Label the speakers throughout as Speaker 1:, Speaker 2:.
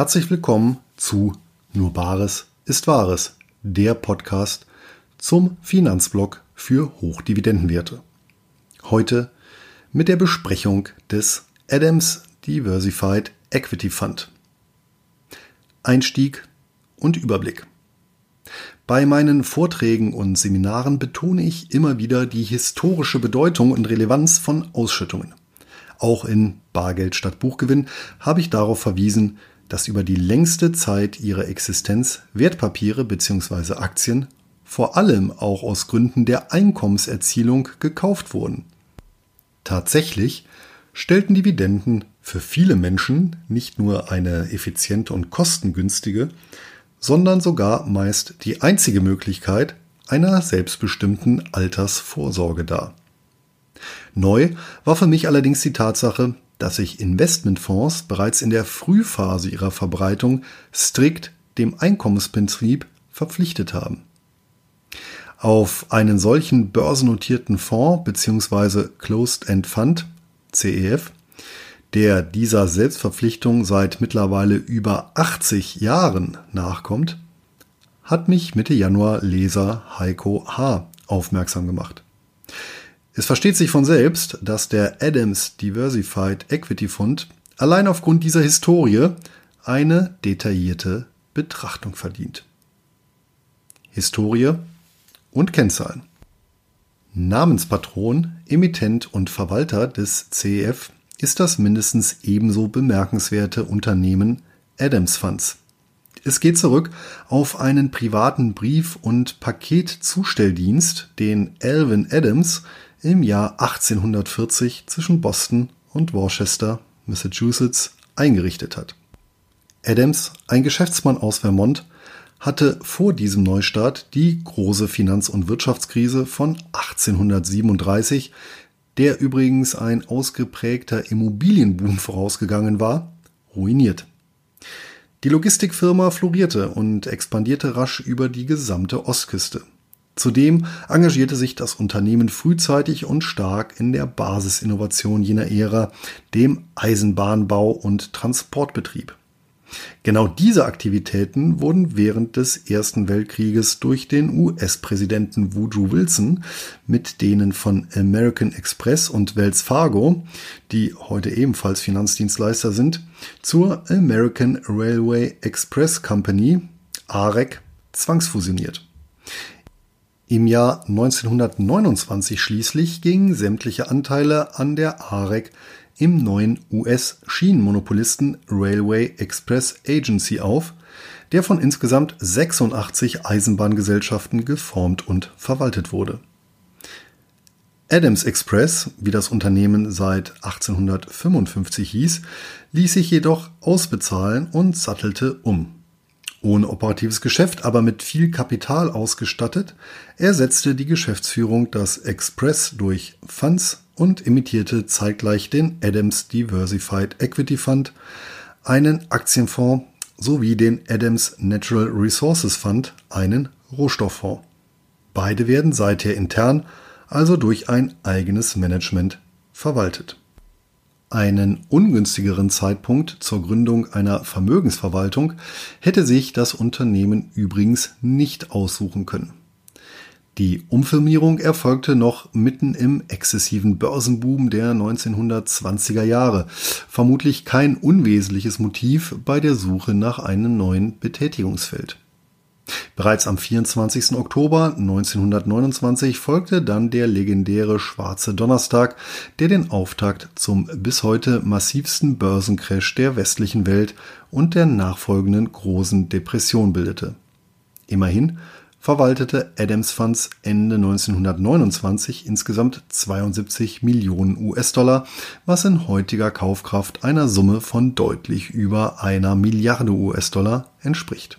Speaker 1: Herzlich willkommen zu Nur Bares ist Wahres, der Podcast zum Finanzblock für Hochdividendenwerte. Heute mit der Besprechung des Adams Diversified Equity Fund. Einstieg und Überblick. Bei meinen Vorträgen und Seminaren betone ich immer wieder die historische Bedeutung und Relevanz von Ausschüttungen. Auch in Bargeld statt Buchgewinn habe ich darauf verwiesen, dass über die längste Zeit ihrer Existenz Wertpapiere bzw. Aktien vor allem auch aus Gründen der Einkommenserzielung gekauft wurden. Tatsächlich stellten Dividenden für viele Menschen nicht nur eine effiziente und kostengünstige, sondern sogar meist die einzige Möglichkeit einer selbstbestimmten Altersvorsorge dar. Neu war für mich allerdings die Tatsache, dass sich Investmentfonds bereits in der Frühphase ihrer Verbreitung strikt dem Einkommensprinzip verpflichtet haben. Auf einen solchen börsennotierten Fonds bzw. Closed End Fund CEF, der dieser Selbstverpflichtung seit mittlerweile über 80 Jahren nachkommt, hat mich Mitte Januar Leser Heiko H. aufmerksam gemacht. Es versteht sich von selbst, dass der Adams Diversified Equity Fund allein aufgrund dieser Historie eine detaillierte Betrachtung verdient. Historie und Kennzahlen. Namenspatron, Emittent und Verwalter des CEF ist das mindestens ebenso bemerkenswerte Unternehmen Adams Funds. Es geht zurück auf einen privaten Brief- und Paketzustelldienst, den Alvin Adams im Jahr 1840 zwischen Boston und Worcester, Massachusetts, eingerichtet hat. Adams, ein Geschäftsmann aus Vermont, hatte vor diesem Neustart die große Finanz- und Wirtschaftskrise von 1837, der übrigens ein ausgeprägter Immobilienboom vorausgegangen war, ruiniert. Die Logistikfirma florierte und expandierte rasch über die gesamte Ostküste. Zudem engagierte sich das Unternehmen frühzeitig und stark in der Basisinnovation jener Ära, dem Eisenbahnbau und Transportbetrieb. Genau diese Aktivitäten wurden während des Ersten Weltkrieges durch den US-Präsidenten Woodrow Wilson mit denen von American Express und Wells Fargo, die heute ebenfalls Finanzdienstleister sind, zur American Railway Express Company, AREC, zwangsfusioniert. Im Jahr 1929 schließlich gingen sämtliche Anteile an der AREC im neuen US-Schienenmonopolisten Railway Express Agency auf, der von insgesamt 86 Eisenbahngesellschaften geformt und verwaltet wurde. Adams Express, wie das Unternehmen seit 1855 hieß, ließ sich jedoch ausbezahlen und sattelte um. Ohne operatives Geschäft, aber mit viel Kapital ausgestattet, ersetzte die Geschäftsführung das Express durch Funds und imitierte zeitgleich den Adams Diversified Equity Fund, einen Aktienfonds sowie den Adams Natural Resources Fund, einen Rohstofffonds. Beide werden seither intern, also durch ein eigenes Management, verwaltet. Einen ungünstigeren Zeitpunkt zur Gründung einer Vermögensverwaltung hätte sich das Unternehmen übrigens nicht aussuchen können. Die Umfirmierung erfolgte noch mitten im exzessiven Börsenboom der 1920er Jahre. Vermutlich kein unwesentliches Motiv bei der Suche nach einem neuen Betätigungsfeld. Bereits am 24. Oktober 1929 folgte dann der legendäre Schwarze Donnerstag, der den Auftakt zum bis heute massivsten Börsencrash der westlichen Welt und der nachfolgenden großen Depression bildete. Immerhin verwaltete Adams Funds Ende 1929 insgesamt 72 Millionen US-Dollar, was in heutiger Kaufkraft einer Summe von deutlich über einer Milliarde US-Dollar entspricht.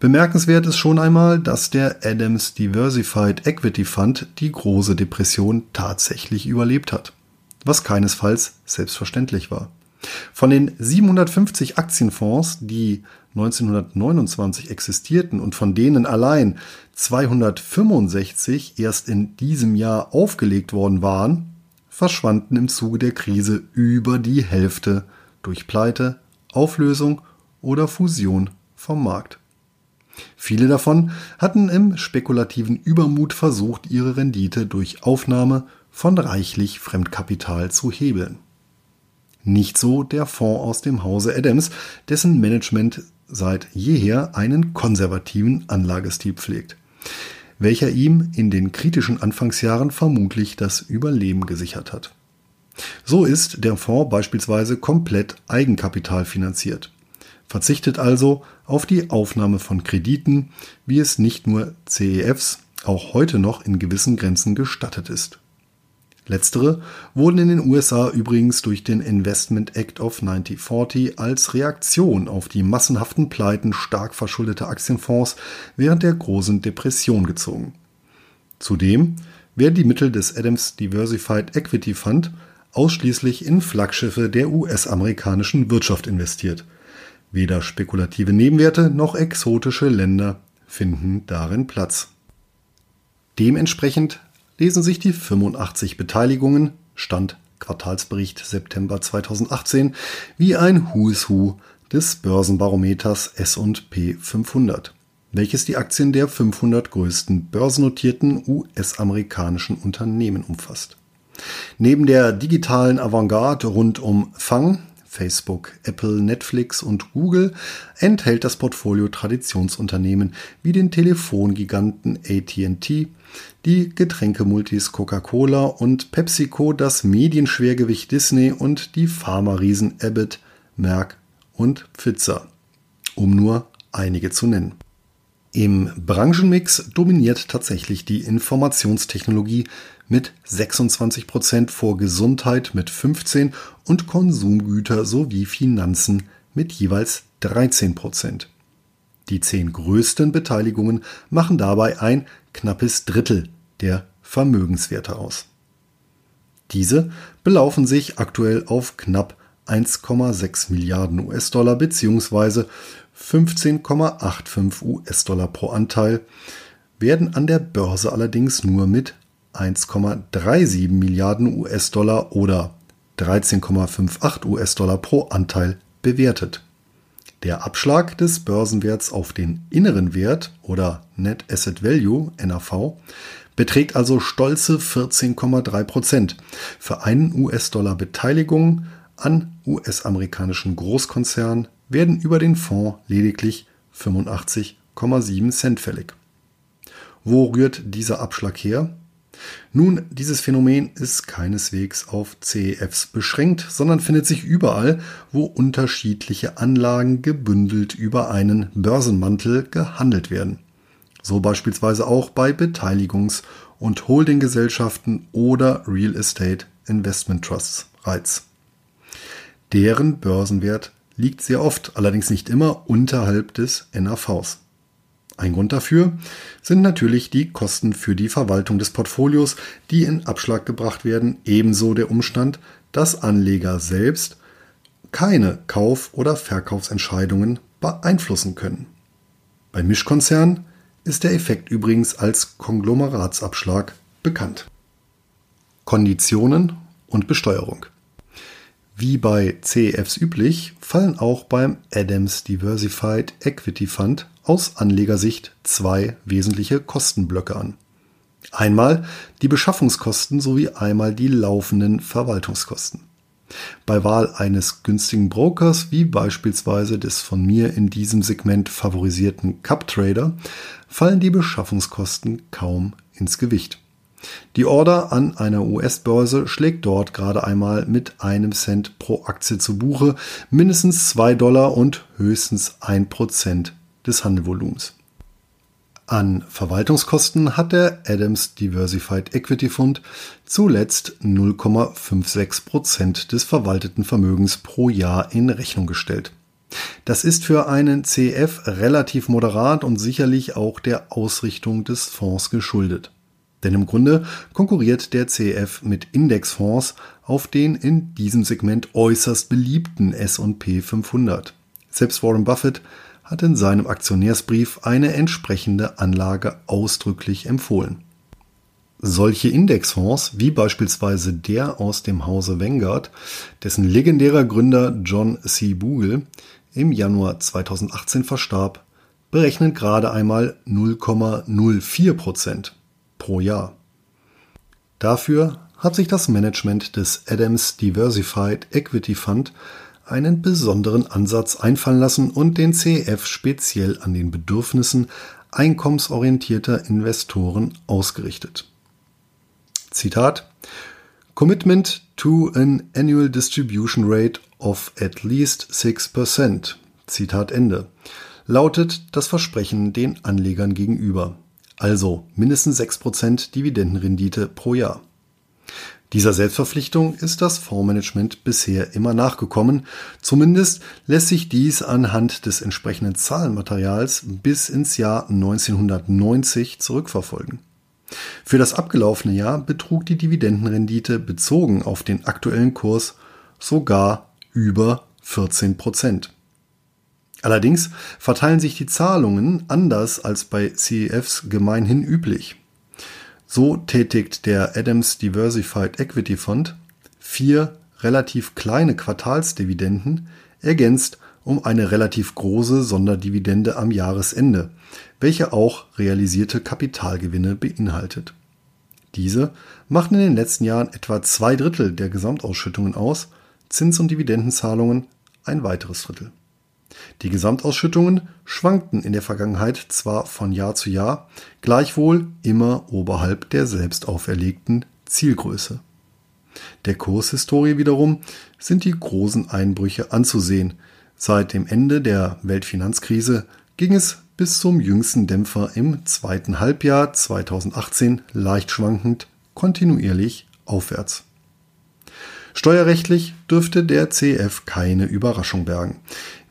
Speaker 1: Bemerkenswert ist schon einmal, dass der Adams Diversified Equity Fund die große Depression tatsächlich überlebt hat, was keinesfalls selbstverständlich war. Von den 750 Aktienfonds, die 1929 existierten und von denen allein 265 erst in diesem Jahr aufgelegt worden waren, verschwanden im Zuge der Krise über die Hälfte durch Pleite, Auflösung oder Fusion vom Markt. Viele davon hatten im spekulativen Übermut versucht, ihre Rendite durch Aufnahme von reichlich Fremdkapital zu hebeln. Nicht so der Fonds aus dem Hause Adams, dessen Management seit jeher einen konservativen Anlagestil pflegt, welcher ihm in den kritischen Anfangsjahren vermutlich das Überleben gesichert hat. So ist der Fonds beispielsweise komplett Eigenkapital finanziert, verzichtet also auf die Aufnahme von Krediten, wie es nicht nur CEFs auch heute noch in gewissen Grenzen gestattet ist. Letztere wurden in den USA übrigens durch den Investment Act of 1940 als Reaktion auf die massenhaften Pleiten stark verschuldeter Aktienfonds während der großen Depression gezogen. Zudem werden die Mittel des Adams Diversified Equity Fund ausschließlich in Flaggschiffe der US-amerikanischen Wirtschaft investiert. Weder spekulative Nebenwerte noch exotische Länder finden darin Platz. Dementsprechend lesen sich die 85 Beteiligungen, Stand Quartalsbericht September 2018, wie ein Who is Who des Börsenbarometers S&P 500, welches die Aktien der 500 größten börsennotierten US-amerikanischen Unternehmen umfasst. Neben der digitalen Avantgarde rund um Fang, Facebook, Apple, Netflix und Google enthält das Portfolio Traditionsunternehmen wie den Telefongiganten AT&T, die Getränkemultis Coca-Cola und PepsiCo, das Medienschwergewicht Disney und die Pharma-Riesen Abbott, Merck und Pfizer, um nur einige zu nennen. Im Branchenmix dominiert tatsächlich die Informationstechnologie mit 26 Prozent vor Gesundheit mit 15 und Konsumgüter sowie Finanzen mit jeweils 13 Prozent. Die zehn größten Beteiligungen machen dabei ein knappes Drittel der Vermögenswerte aus. Diese belaufen sich aktuell auf knapp 1,6 Milliarden US-Dollar bzw. 15,85 US-Dollar pro Anteil, werden an der Börse allerdings nur mit 1,37 Milliarden US-Dollar oder 13,58 US-Dollar pro Anteil bewertet. Der Abschlag des Börsenwerts auf den inneren Wert oder Net Asset Value NAV beträgt also stolze 14,3 Prozent für einen US-Dollar Beteiligung an US-amerikanischen Großkonzernen werden über den Fonds lediglich 85,7 Cent fällig. Wo rührt dieser Abschlag her? Nun, dieses Phänomen ist keineswegs auf CEFs beschränkt, sondern findet sich überall, wo unterschiedliche Anlagen gebündelt über einen Börsenmantel gehandelt werden. So beispielsweise auch bei Beteiligungs- und Holdinggesellschaften oder Real Estate Investment Trusts Reiz. Deren Börsenwert liegt sehr oft, allerdings nicht immer, unterhalb des NAVs. Ein Grund dafür sind natürlich die Kosten für die Verwaltung des Portfolios, die in Abschlag gebracht werden, ebenso der Umstand, dass Anleger selbst keine Kauf- oder Verkaufsentscheidungen beeinflussen können. Bei Mischkonzernen ist der Effekt übrigens als Konglomeratsabschlag bekannt. Konditionen und Besteuerung. Wie bei CEFs üblich fallen auch beim Adams Diversified Equity Fund aus Anlegersicht zwei wesentliche Kostenblöcke an. Einmal die Beschaffungskosten sowie einmal die laufenden Verwaltungskosten. Bei Wahl eines günstigen Brokers, wie beispielsweise des von mir in diesem Segment favorisierten Cup Trader, fallen die Beschaffungskosten kaum ins Gewicht. Die Order an einer US-Börse schlägt dort gerade einmal mit einem Cent pro Aktie zu Buche, mindestens zwei Dollar und höchstens ein Prozent des Handelvolumens. An Verwaltungskosten hat der Adams Diversified Equity Fund zuletzt 0,56 Prozent des verwalteten Vermögens pro Jahr in Rechnung gestellt. Das ist für einen CF relativ moderat und sicherlich auch der Ausrichtung des Fonds geschuldet. Denn im Grunde konkurriert der CF mit Indexfonds auf den in diesem Segment äußerst beliebten S&P 500. Selbst Warren Buffett hat in seinem Aktionärsbrief eine entsprechende Anlage ausdrücklich empfohlen. Solche Indexfonds, wie beispielsweise der aus dem Hause Vanguard, dessen legendärer Gründer John C. Bogle im Januar 2018 verstarb, berechnen gerade einmal 0,04 Prozent pro Jahr. Dafür hat sich das Management des Adams Diversified Equity Fund einen besonderen Ansatz einfallen lassen und den CEF speziell an den Bedürfnissen einkommensorientierter Investoren ausgerichtet. Zitat Commitment to an annual distribution rate of at least 6%. Zitat Ende. Lautet das Versprechen den Anlegern gegenüber. Also mindestens 6% Dividendenrendite pro Jahr. Dieser Selbstverpflichtung ist das Fondsmanagement bisher immer nachgekommen. Zumindest lässt sich dies anhand des entsprechenden Zahlenmaterials bis ins Jahr 1990 zurückverfolgen. Für das abgelaufene Jahr betrug die Dividendenrendite bezogen auf den aktuellen Kurs sogar über 14 Prozent. Allerdings verteilen sich die Zahlungen anders als bei CEFs gemeinhin üblich. So tätigt der Adams Diversified Equity Fund vier relativ kleine Quartalsdividenden, ergänzt um eine relativ große Sonderdividende am Jahresende, welche auch realisierte Kapitalgewinne beinhaltet. Diese machten in den letzten Jahren etwa zwei Drittel der Gesamtausschüttungen aus, Zins- und Dividendenzahlungen ein weiteres Drittel. Die Gesamtausschüttungen schwankten in der Vergangenheit zwar von Jahr zu Jahr, gleichwohl immer oberhalb der selbst auferlegten Zielgröße. Der Kurshistorie wiederum sind die großen Einbrüche anzusehen. Seit dem Ende der Weltfinanzkrise ging es bis zum jüngsten Dämpfer im zweiten Halbjahr 2018 leicht schwankend kontinuierlich aufwärts. Steuerrechtlich dürfte der CF keine Überraschung bergen.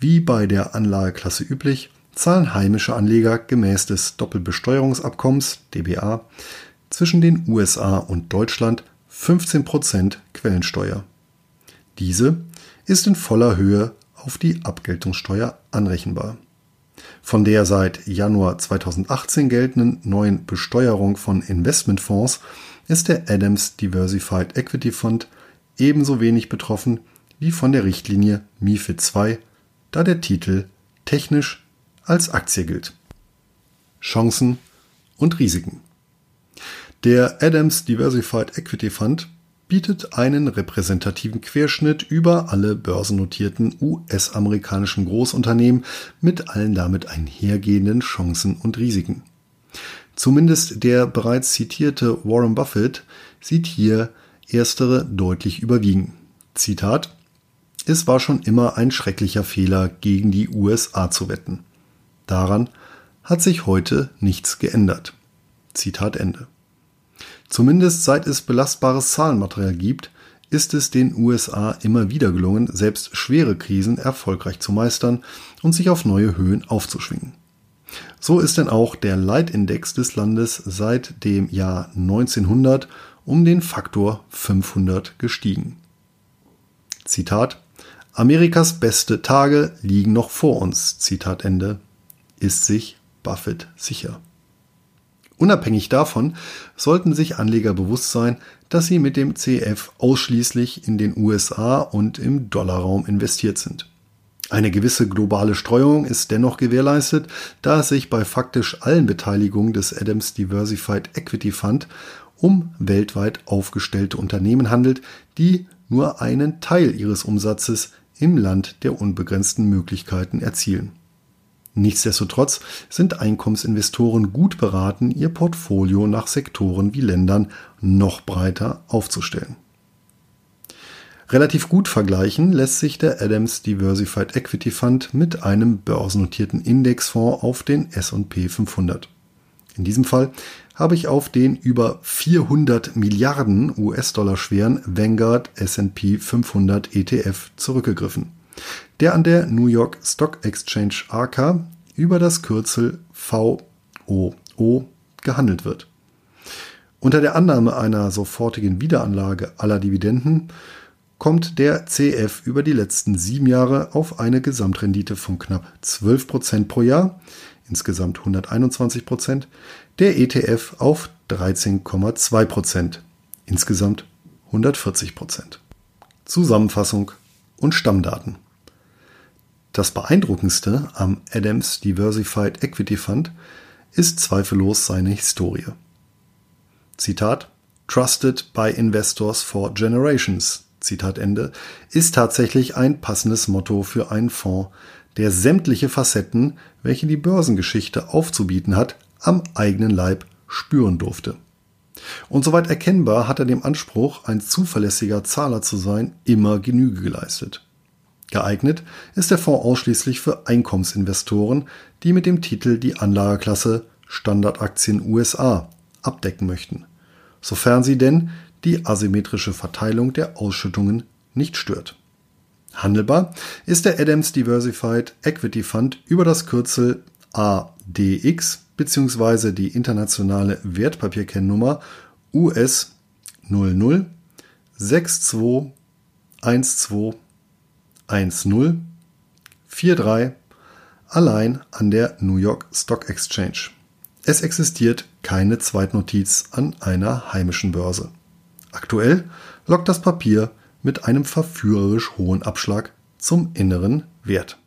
Speaker 1: Wie bei der Anlageklasse üblich, zahlen heimische Anleger gemäß des Doppelbesteuerungsabkommens DBA zwischen den USA und Deutschland 15% Quellensteuer. Diese ist in voller Höhe auf die Abgeltungssteuer anrechenbar. Von der seit Januar 2018 geltenden neuen Besteuerung von Investmentfonds ist der Adams Diversified Equity Fund ebenso wenig betroffen wie von der Richtlinie MIFID II da der Titel technisch als Aktie gilt. Chancen und Risiken. Der Adams Diversified Equity Fund bietet einen repräsentativen Querschnitt über alle börsennotierten US-amerikanischen Großunternehmen mit allen damit einhergehenden Chancen und Risiken. Zumindest der bereits zitierte Warren Buffett sieht hier erstere deutlich überwiegen. Zitat es war schon immer ein schrecklicher Fehler, gegen die USA zu wetten. Daran hat sich heute nichts geändert. Zitat Ende. Zumindest seit es belastbares Zahlenmaterial gibt, ist es den USA immer wieder gelungen, selbst schwere Krisen erfolgreich zu meistern und sich auf neue Höhen aufzuschwingen. So ist denn auch der Leitindex des Landes seit dem Jahr 1900 um den Faktor 500 gestiegen. Zitat Amerikas beste Tage liegen noch vor uns, Zitat Ende, ist sich Buffett sicher. Unabhängig davon sollten sich Anleger bewusst sein, dass sie mit dem CF ausschließlich in den USA und im Dollarraum investiert sind. Eine gewisse globale Streuung ist dennoch gewährleistet, da es sich bei faktisch allen Beteiligungen des Adams Diversified Equity Fund um weltweit aufgestellte Unternehmen handelt, die nur einen Teil ihres Umsatzes im Land der unbegrenzten Möglichkeiten erzielen. Nichtsdestotrotz sind Einkommensinvestoren gut beraten, ihr Portfolio nach Sektoren wie Ländern noch breiter aufzustellen. Relativ gut vergleichen lässt sich der Adams Diversified Equity Fund mit einem börsennotierten Indexfonds auf den S&P 500. In diesem Fall habe ich auf den über 400 Milliarden US-Dollar schweren Vanguard S&P 500 ETF zurückgegriffen, der an der New York Stock Exchange ARCA über das Kürzel VOO gehandelt wird. Unter der Annahme einer sofortigen Wiederanlage aller Dividenden kommt der CF über die letzten sieben Jahre auf eine Gesamtrendite von knapp 12 Prozent pro Jahr, insgesamt 121 Prozent, der ETF auf 13,2 Prozent, insgesamt 140 Prozent. Zusammenfassung und Stammdaten. Das beeindruckendste am Adams Diversified Equity Fund ist zweifellos seine Historie. Zitat Trusted by Investors for Generations Zitat Ende, ist tatsächlich ein passendes Motto für einen Fonds, der sämtliche Facetten, welche die Börsengeschichte aufzubieten hat, am eigenen Leib spüren durfte. Und soweit erkennbar hat er dem Anspruch, ein zuverlässiger Zahler zu sein, immer Genüge geleistet. Geeignet ist der Fonds ausschließlich für Einkommensinvestoren, die mit dem Titel die Anlageklasse Standardaktien USA abdecken möchten, sofern sie denn die asymmetrische Verteilung der Ausschüttungen nicht stört. Handelbar ist der Adams Diversified Equity Fund über das Kürzel ADX bzw. die internationale Wertpapierkennnummer US 00 62 12 10 43 allein an der New York Stock Exchange. Es existiert keine Zweitnotiz an einer heimischen Börse. Aktuell lockt das Papier mit einem verführerisch hohen Abschlag zum inneren Wert.